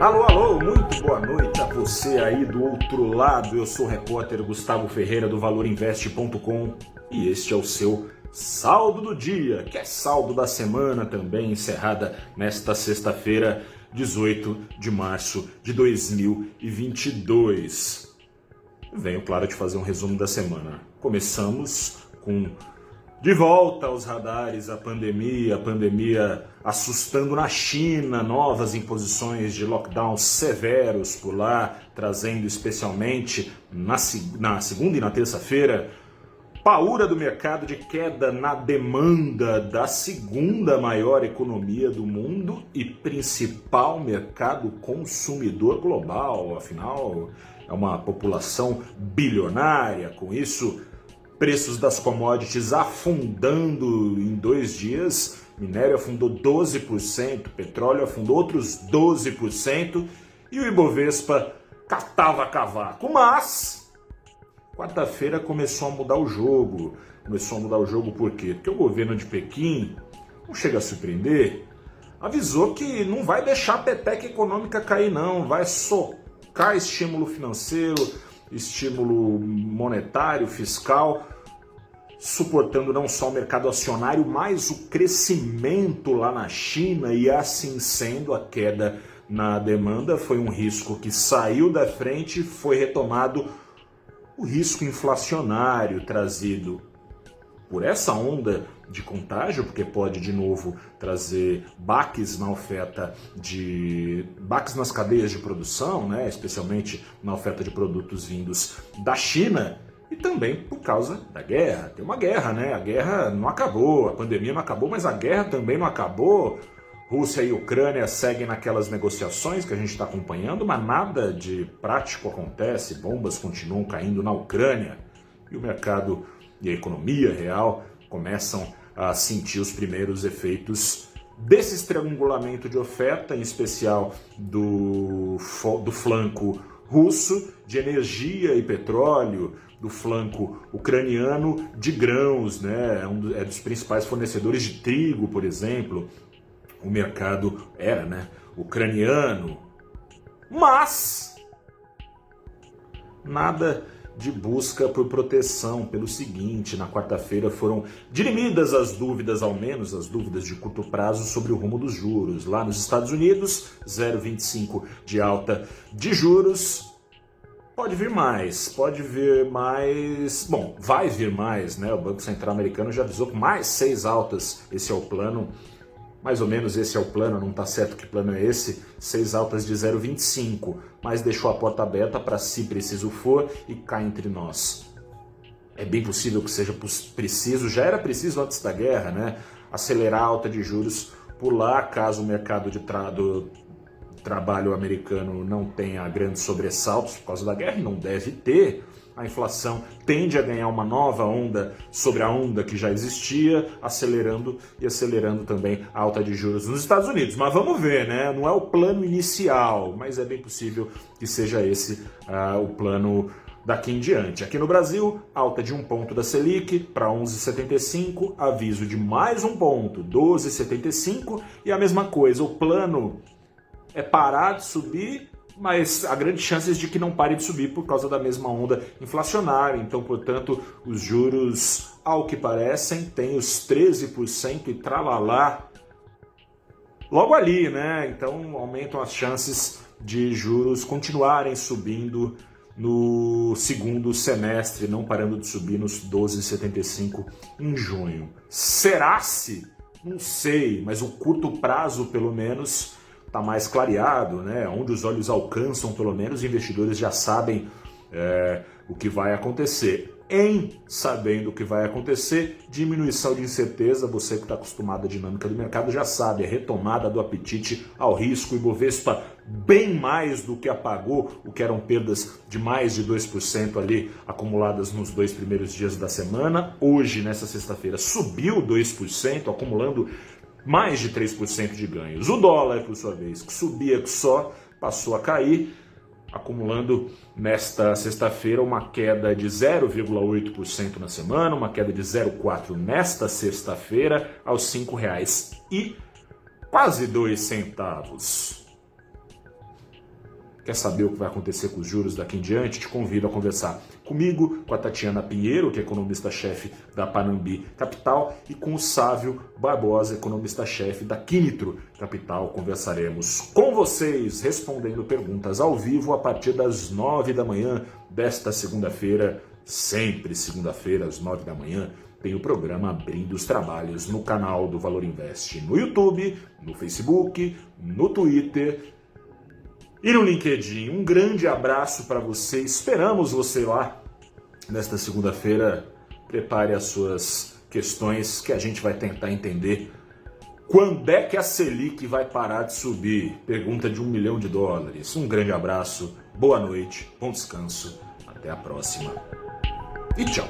Alô, alô, muito boa noite a você aí do outro lado. Eu sou o repórter Gustavo Ferreira do ValorInvest.com e este é o seu saldo do dia, que é saldo da semana também, encerrada nesta sexta-feira, 18 de março de 2022. Venho, claro, de fazer um resumo da semana. Começamos com de volta aos radares a pandemia, a pandemia assustando na China, novas imposições de lockdowns severos por lá, trazendo especialmente na, na segunda e na terça-feira paura do mercado de queda na demanda da segunda maior economia do mundo e principal mercado consumidor global. Afinal, é uma população bilionária, com isso preços das commodities afundando em dois dias. Minério afundou 12%, petróleo afundou outros 12% e o Ibovespa catava cavaco. Mas, quarta-feira começou a mudar o jogo. Começou a mudar o jogo por quê? Porque o governo de Pequim, não chega a surpreender, avisou que não vai deixar a peteca econômica cair não, vai socar estímulo financeiro, estímulo monetário, fiscal, suportando não só o mercado acionário, mas o crescimento lá na China e assim sendo a queda na demanda. Foi um risco que saiu da frente, foi retomado. O risco inflacionário trazido por essa onda de contágio, porque pode de novo trazer baques na oferta de baques nas cadeias de produção, né, especialmente na oferta de produtos vindos da China. E também por causa da guerra. Tem uma guerra, né? A guerra não acabou, a pandemia não acabou, mas a guerra também não acabou. Rússia e Ucrânia seguem naquelas negociações que a gente está acompanhando, mas nada de prático acontece. Bombas continuam caindo na Ucrânia e o mercado e a economia real começam a sentir os primeiros efeitos desse estrangulamento de oferta, em especial do, do flanco russo de energia e petróleo, do flanco ucraniano de grãos, né? é, um, é dos principais fornecedores de trigo, por exemplo. O mercado era né, ucraniano. Mas nada de busca por proteção. Pelo seguinte, na quarta-feira foram dirimidas as dúvidas, ao menos as dúvidas de curto prazo, sobre o rumo dos juros. Lá nos Estados Unidos, 0,25 de alta de juros. Pode vir mais, pode vir mais. Bom, vai vir mais, né? O Banco Central Americano já avisou que mais seis altas. Esse é o plano mais ou menos esse é o plano, não está certo que plano é esse, seis altas de 0,25, mas deixou a porta aberta para se preciso for e cá entre nós. É bem possível que seja preciso, já era preciso antes da guerra, né? Acelerar a alta de juros por lá, caso o mercado de tra do trabalho americano não tenha grandes sobressaltos por causa da guerra, e não deve ter a inflação tende a ganhar uma nova onda sobre a onda que já existia, acelerando e acelerando também a alta de juros nos Estados Unidos. Mas vamos ver, né? Não é o plano inicial, mas é bem possível que seja esse uh, o plano daqui em diante. Aqui no Brasil, alta de um ponto da Selic para 11,75, aviso de mais um ponto, 12,75 e a mesma coisa, o plano é parar de subir mas há grandes chances de que não pare de subir por causa da mesma onda inflacionária. Então, portanto, os juros, ao que parecem, têm os 13% e tralalá logo ali, né? Então, aumentam as chances de juros continuarem subindo no segundo semestre, não parando de subir nos 12,75 em junho. Será-se? Não sei, mas o curto prazo, pelo menos, está mais clareado, né? onde os olhos alcançam, pelo menos, os investidores já sabem é, o que vai acontecer. Em sabendo o que vai acontecer, diminuição de incerteza, você que está acostumado à dinâmica do mercado já sabe, a retomada do apetite ao risco, e Bovespa bem mais do que apagou, o que eram perdas de mais de 2% ali acumuladas nos dois primeiros dias da semana. Hoje, nessa sexta-feira, subiu 2%, acumulando mais de 3% de ganhos. O dólar, por sua vez, que subia que só, passou a cair, acumulando nesta sexta-feira uma queda de 0,8% na semana, uma queda de 0,4% nesta sexta-feira, aos R$ 5,00 e quase dois centavos. Quer saber o que vai acontecer com os juros daqui em diante? Te convido a conversar comigo, com a Tatiana Pinheiro, que é economista-chefe da Panambi Capital, e com o Sávio Barbosa, economista-chefe da Quinitro Capital. Conversaremos com vocês, respondendo perguntas ao vivo a partir das nove da manhã desta segunda-feira, sempre segunda-feira, às nove da manhã tem o programa Abrindo os Trabalhos no canal do Valor Invest no YouTube, no Facebook, no Twitter e no LinkedIn. Um grande abraço para você. Esperamos você lá nesta segunda-feira. Prepare as suas questões que a gente vai tentar entender. Quando é que a Selic vai parar de subir? Pergunta de um milhão de dólares. Um grande abraço, boa noite, bom descanso, até a próxima e tchau.